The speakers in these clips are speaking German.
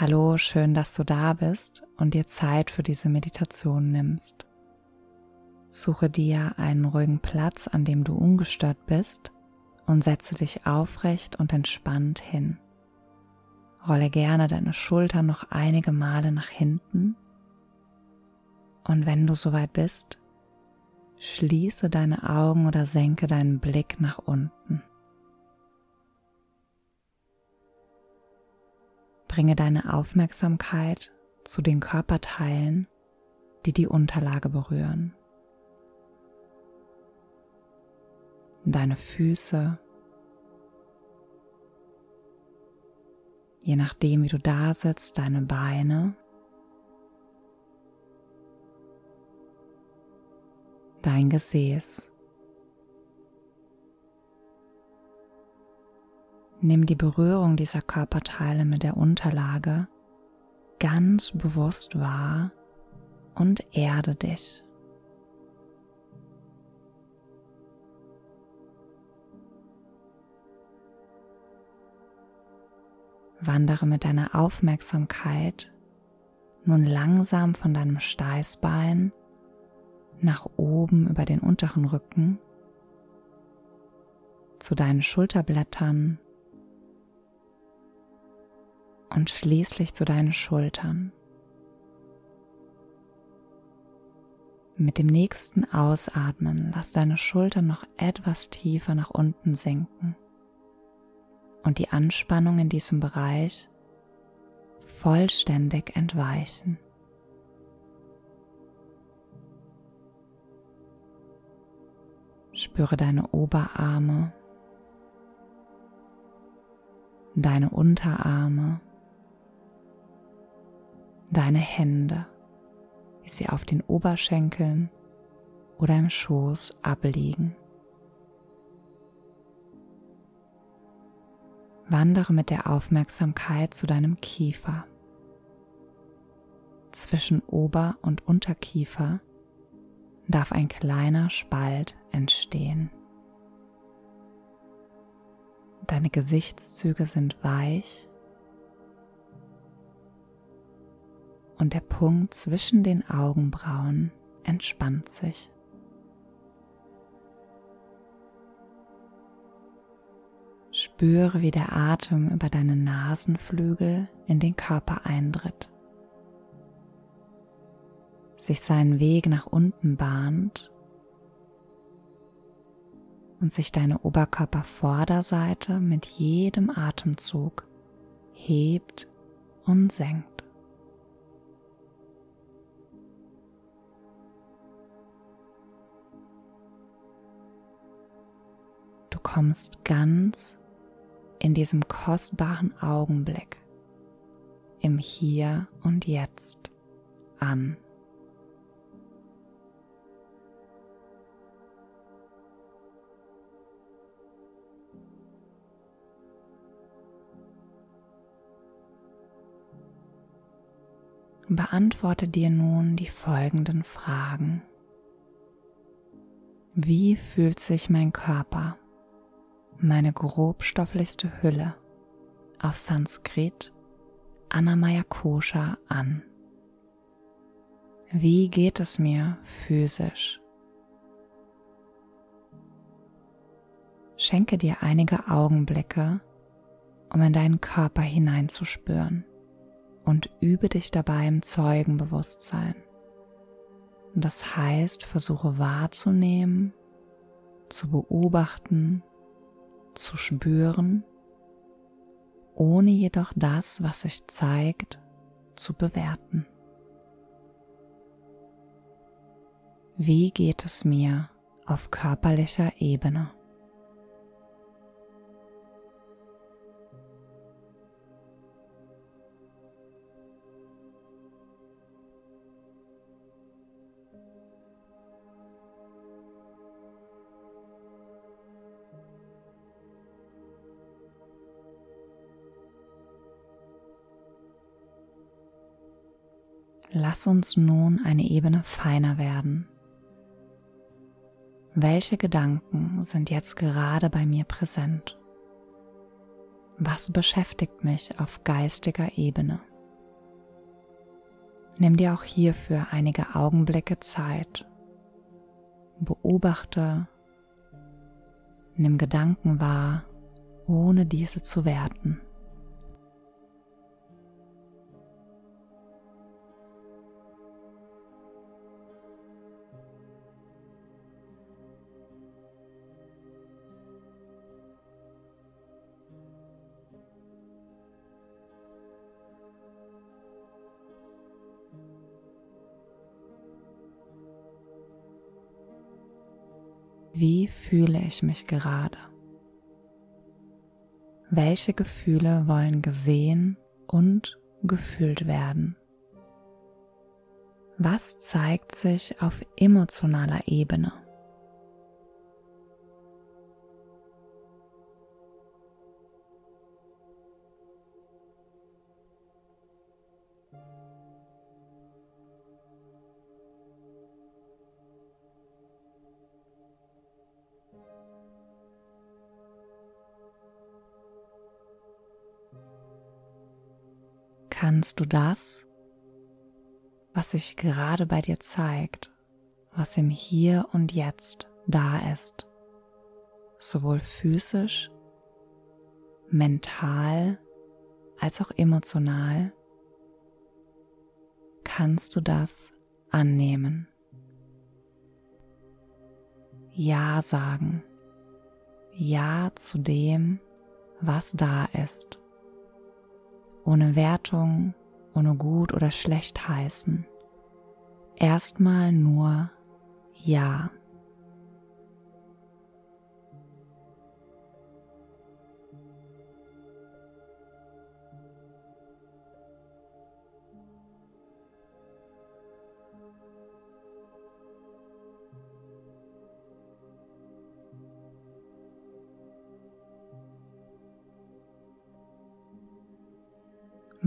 Hallo, schön, dass du da bist und dir Zeit für diese Meditation nimmst. Suche dir einen ruhigen Platz, an dem du ungestört bist und setze dich aufrecht und entspannt hin. Rolle gerne deine Schultern noch einige Male nach hinten und wenn du soweit bist, schließe deine Augen oder senke deinen Blick nach unten. Bringe deine Aufmerksamkeit zu den Körperteilen, die die Unterlage berühren. Deine Füße, je nachdem wie du da sitzt, deine Beine, dein Gesäß. Nimm die Berührung dieser Körperteile mit der Unterlage ganz bewusst wahr und erde dich. Wandere mit deiner Aufmerksamkeit nun langsam von deinem Steißbein nach oben über den unteren Rücken zu deinen Schulterblättern und schließlich zu deinen Schultern. Mit dem nächsten Ausatmen lass deine Schultern noch etwas tiefer nach unten sinken und die Anspannung in diesem Bereich vollständig entweichen. Spüre deine Oberarme, deine Unterarme, deine Hände, wie sie auf den Oberschenkeln oder im Schoß abliegen. Wandere mit der Aufmerksamkeit zu deinem Kiefer. Zwischen Ober- und Unterkiefer darf ein kleiner Spalt entstehen. Deine Gesichtszüge sind weich und der Punkt zwischen den Augenbrauen entspannt sich. Spüre, wie der Atem über deine Nasenflügel in den Körper eintritt, sich seinen Weg nach unten bahnt und sich deine Oberkörpervorderseite mit jedem Atemzug hebt und senkt. Kommst ganz in diesem kostbaren Augenblick, im Hier und Jetzt an. Beantworte dir nun die folgenden Fragen. Wie fühlt sich mein Körper, meine grobstofflichste Hülle auf Sanskrit Anamaya Kosha an? Wie geht es mir physisch? Schenke dir einige Augenblicke, um in deinen Körper hineinzuspüren und übe dich dabei im Zeugenbewusstsein. Das heißt, versuche wahrzunehmen, zu beobachten, zu spüren, ohne jedoch das, was sich zeigt, zu bewerten. Wie geht es mir auf körperlicher Ebene? Lass uns nun eine Ebene feiner werden. Welche Gedanken sind jetzt gerade bei mir präsent? Was beschäftigt mich auf geistiger Ebene? Nimm dir auch hierfür einige Augenblicke Zeit. Beobachte, nimm Gedanken wahr, ohne diese zu werten. Wie fühle ich mich gerade? Welche Gefühle wollen gesehen und gefühlt werden? Was zeigt sich auf emotionaler Ebene? Kannst du das, was sich gerade bei dir zeigt, was im Hier und Jetzt da ist, sowohl physisch, mental als auch emotional, kannst du das annehmen. Ja sagen. Ja zu dem, was da ist ohne Wertung, ohne gut oder schlecht heißen. Erstmal nur Ja.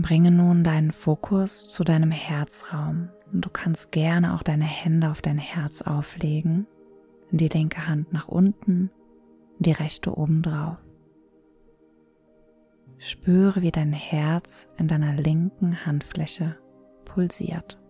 Bringe nun deinen Fokus zu deinem Herzraum du kannst gerne auch deine Hände auf dein Herz auflegen, die linke Hand nach unten, die rechte oben drauf. Spüre, wie dein Herz in deiner linken Handfläche pulsiert.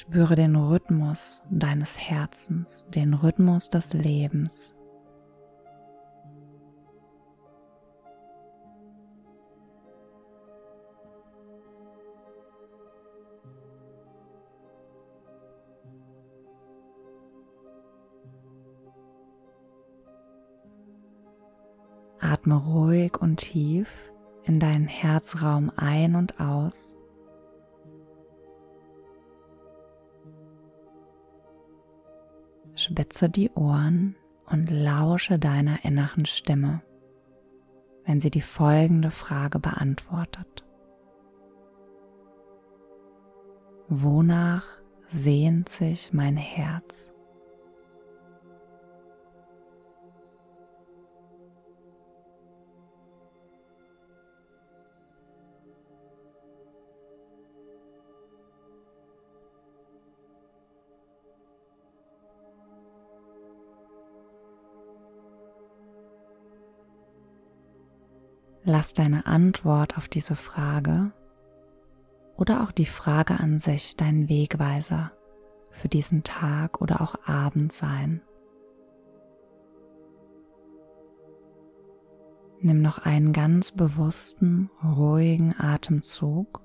Spüre den Rhythmus deines Herzens, den Rhythmus des Lebens. Atme ruhig und tief in deinen Herzraum ein und aus. Spitze die Ohren und lausche deiner inneren Stimme, wenn sie die folgende Frage beantwortet. Wonach sehnt sich mein Herz? Lass deine Antwort auf diese Frage oder auch die Frage an sich dein Wegweiser für diesen Tag oder auch Abend sein. Nimm noch einen ganz bewussten, ruhigen Atemzug.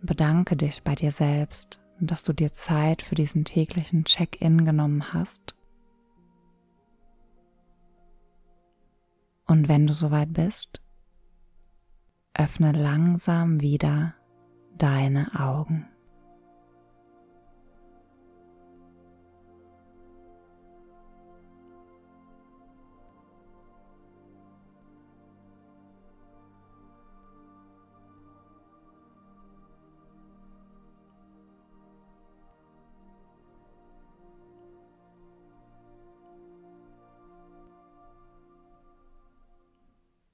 Bedanke dich bei dir selbst, dass du dir Zeit für diesen täglichen Check-in genommen hast Und wenn du soweit bist, öffne langsam wieder deine Augen.